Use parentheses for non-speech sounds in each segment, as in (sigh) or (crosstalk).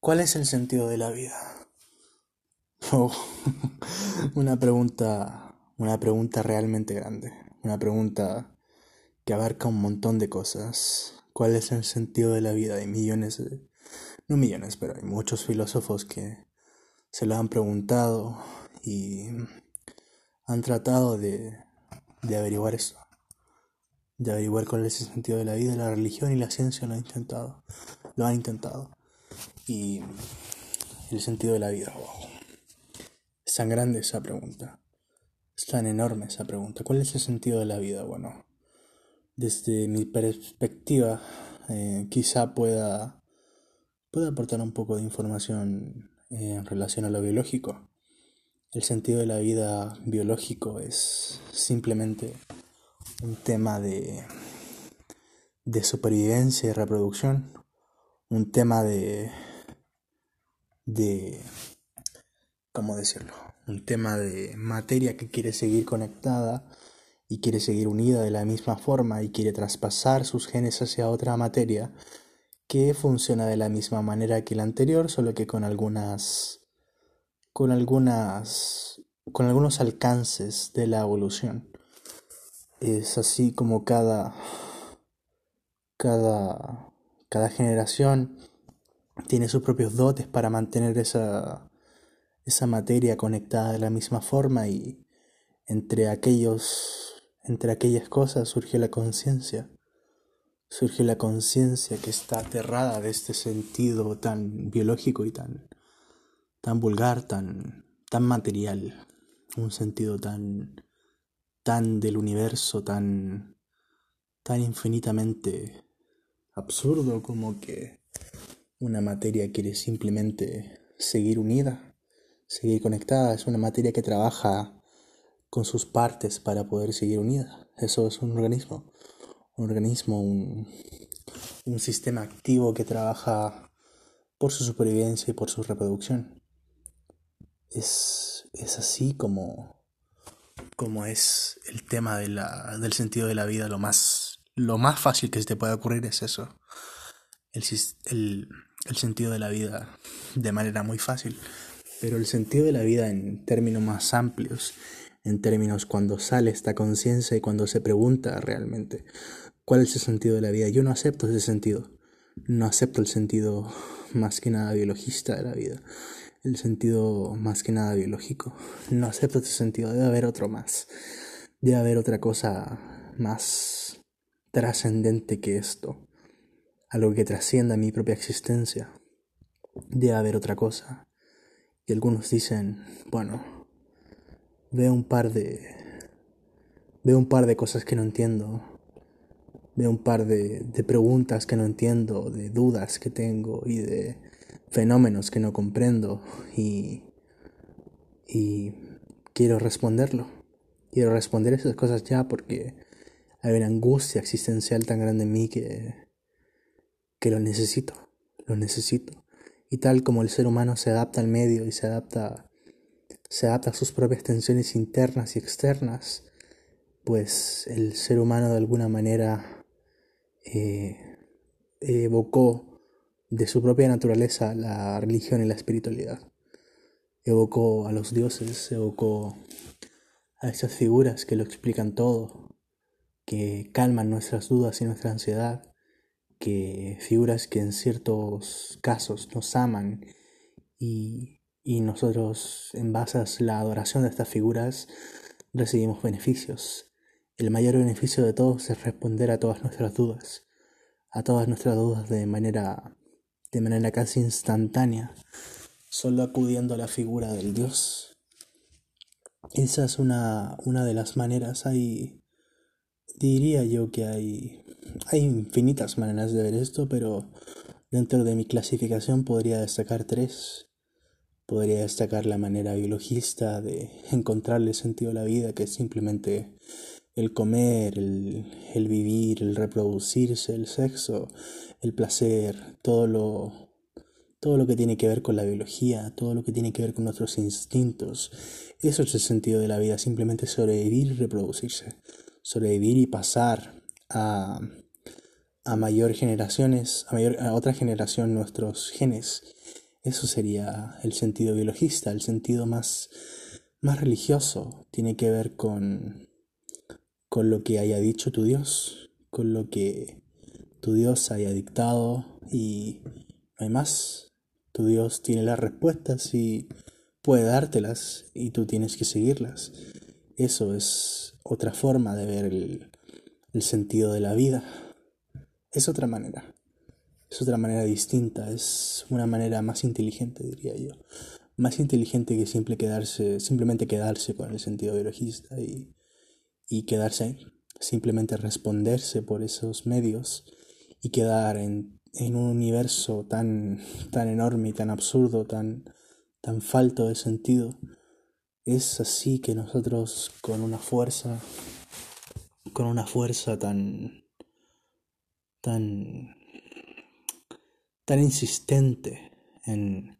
¿Cuál es el sentido de la vida? (laughs) Oh, (laughs) una pregunta, una pregunta realmente grande, una pregunta que abarca un montón de cosas. ¿Cuál es el sentido de la vida? Hay millones, de, no millones, pero hay muchos filósofos que se lo han preguntado y han tratado de, de averiguar eso, de averiguar cuál es el sentido de la vida. La religión y la ciencia lo han intentado, lo han intentado y el sentido de la vida. Es tan grande esa pregunta. Es tan enorme esa pregunta. ¿Cuál es el sentido de la vida? Bueno, desde mi perspectiva, eh, quizá pueda, pueda aportar un poco de información eh, en relación a lo biológico. El sentido de la vida biológico es simplemente un tema de, de supervivencia y reproducción, un tema de de, ¿cómo decirlo? Un tema de materia que quiere seguir conectada y quiere seguir unida de la misma forma y quiere traspasar sus genes hacia otra materia que funciona de la misma manera que la anterior, solo que con algunas con algunas con algunos alcances de la evolución. Es así como cada cada cada generación tiene sus propios dotes para mantener esa, esa materia conectada de la misma forma y entre aquellos entre aquellas cosas surgió la conciencia. Surgió la conciencia que está aterrada de este sentido tan biológico y tan tan vulgar tan tan material. Un sentido tan tan del universo tan tan infinitamente absurdo como que una materia quiere simplemente seguir unida, seguir conectada. Es una materia que trabaja con sus partes para poder seguir unida. Eso es un organismo. Un organismo, un, un sistema activo que trabaja por su supervivencia y por su reproducción. Es, es así como, como es el tema de la, del sentido de la vida. Lo más, lo más fácil que se te puede ocurrir es eso. El, el, el sentido de la vida de manera muy fácil, pero el sentido de la vida en términos más amplios, en términos cuando sale esta conciencia y cuando se pregunta realmente cuál es el sentido de la vida. Yo no acepto ese sentido, no acepto el sentido más que nada biologista de la vida, el sentido más que nada biológico. No acepto ese sentido, debe haber otro más, debe haber otra cosa más trascendente que esto algo que trascienda mi propia existencia. Debe haber otra cosa. Y algunos dicen, bueno, veo un par de... Veo un par de cosas que no entiendo. Veo un par de, de preguntas que no entiendo, de dudas que tengo y de fenómenos que no comprendo. Y... Y quiero responderlo. Quiero responder esas cosas ya porque hay una angustia existencial tan grande en mí que que lo necesito, lo necesito. Y tal como el ser humano se adapta al medio y se adapta, se adapta a sus propias tensiones internas y externas, pues el ser humano de alguna manera eh, evocó de su propia naturaleza la religión y la espiritualidad. Evocó a los dioses, evocó a esas figuras que lo explican todo, que calman nuestras dudas y nuestra ansiedad, que figuras que en ciertos casos nos aman y, y nosotros en base a la adoración de estas figuras recibimos beneficios. El mayor beneficio de todos es responder a todas nuestras dudas, a todas nuestras dudas de manera, de manera casi instantánea, solo acudiendo a la figura del Dios. Esa es una, una de las maneras, hay, diría yo que hay hay infinitas maneras de ver esto, pero dentro de mi clasificación podría destacar tres. Podría destacar la manera biologista de encontrarle sentido a la vida, que es simplemente el comer, el, el vivir, el reproducirse, el sexo, el placer, todo lo, todo lo que tiene que ver con la biología, todo lo que tiene que ver con nuestros instintos. Eso es el sentido de la vida, simplemente sobrevivir y reproducirse. Sobrevivir y pasar a, a mayor generaciones, a, mayor, a otra generación nuestros genes Eso sería el sentido biologista, el sentido más, más religioso. Tiene que ver con, con lo que haya dicho tu Dios, con lo que tu Dios haya dictado y no hay más. Tu Dios tiene las respuestas y puede dártelas y tú tienes que seguirlas. Eso es otra forma de ver el, sentido de la vida. Es otra manera. Es otra manera distinta. Es una manera más inteligente, diría yo. Más inteligente que simple quedarse, simplemente quedarse con el sentido biologista y, y quedarse ahí. Simplemente responderse por esos medios y quedar en, en un universo tan, tan enorme y tan absurdo, tan, tan falto de sentido. Es así que nosotros con una fuerza, con una fuerza tan, tan, tan insistente en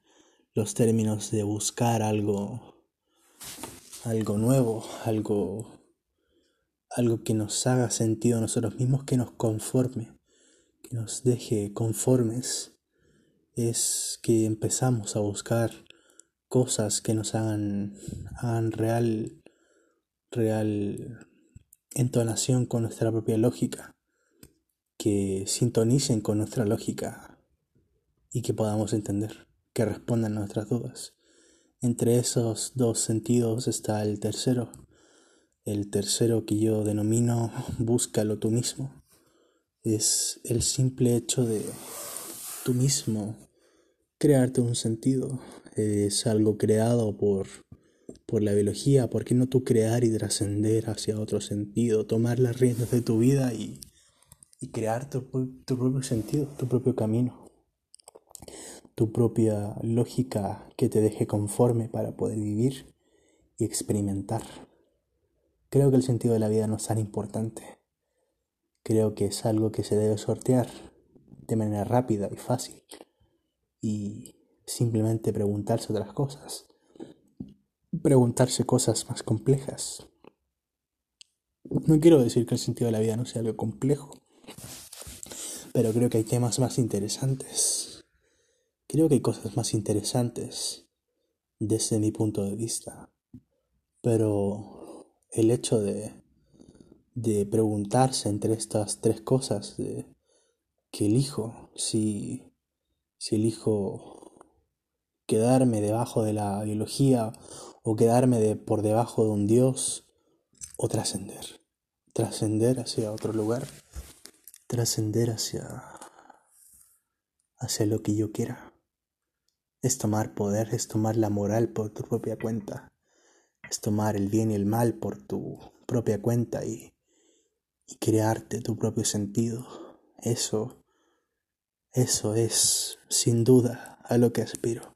los términos de buscar algo, algo nuevo, algo, algo que nos haga sentido a nosotros mismos, que nos conforme, que nos deje conformes, es que empezamos a buscar cosas que nos hagan, real, real entonación con nuestra propia lógica, que sintonicen con nuestra lógica y que podamos entender, que respondan a nuestras dudas. Entre esos dos sentidos está el tercero, el tercero que yo denomino búscalo tú mismo. Es el simple hecho de tú mismo crearte un sentido, es algo creado por, por la biología, ¿por qué no tú crear y trascender hacia otro sentido, tomar las riendas de tu vida y, y crear tu, tu propio sentido, tu propio camino, tu propia lógica que te deje conforme para poder vivir y experimentar? Creo que el sentido de la vida no es tan importante. Creo que es algo que se debe sortear de manera rápida y fácil. Y simplemente preguntarse otras cosas, preguntarse cosas más complejas. No quiero decir que el sentido de la vida no sea algo complejo, pero creo que hay temas más interesantes. Creo que hay cosas más interesantes desde mi punto de vista. Pero el hecho de, de preguntarse entre estas tres cosas, de que elijo, si, si elijo quedarme debajo de la biología o quedarme de, por debajo de un dios o trascender, trascender hacia otro lugar, trascender hacia hacia lo que yo quiera. Es tomar poder, es tomar la moral por tu propia cuenta, es tomar el bien y el mal por tu propia cuenta y, y crearte tu propio sentido. Eso, eso es sin duda a lo que aspiro.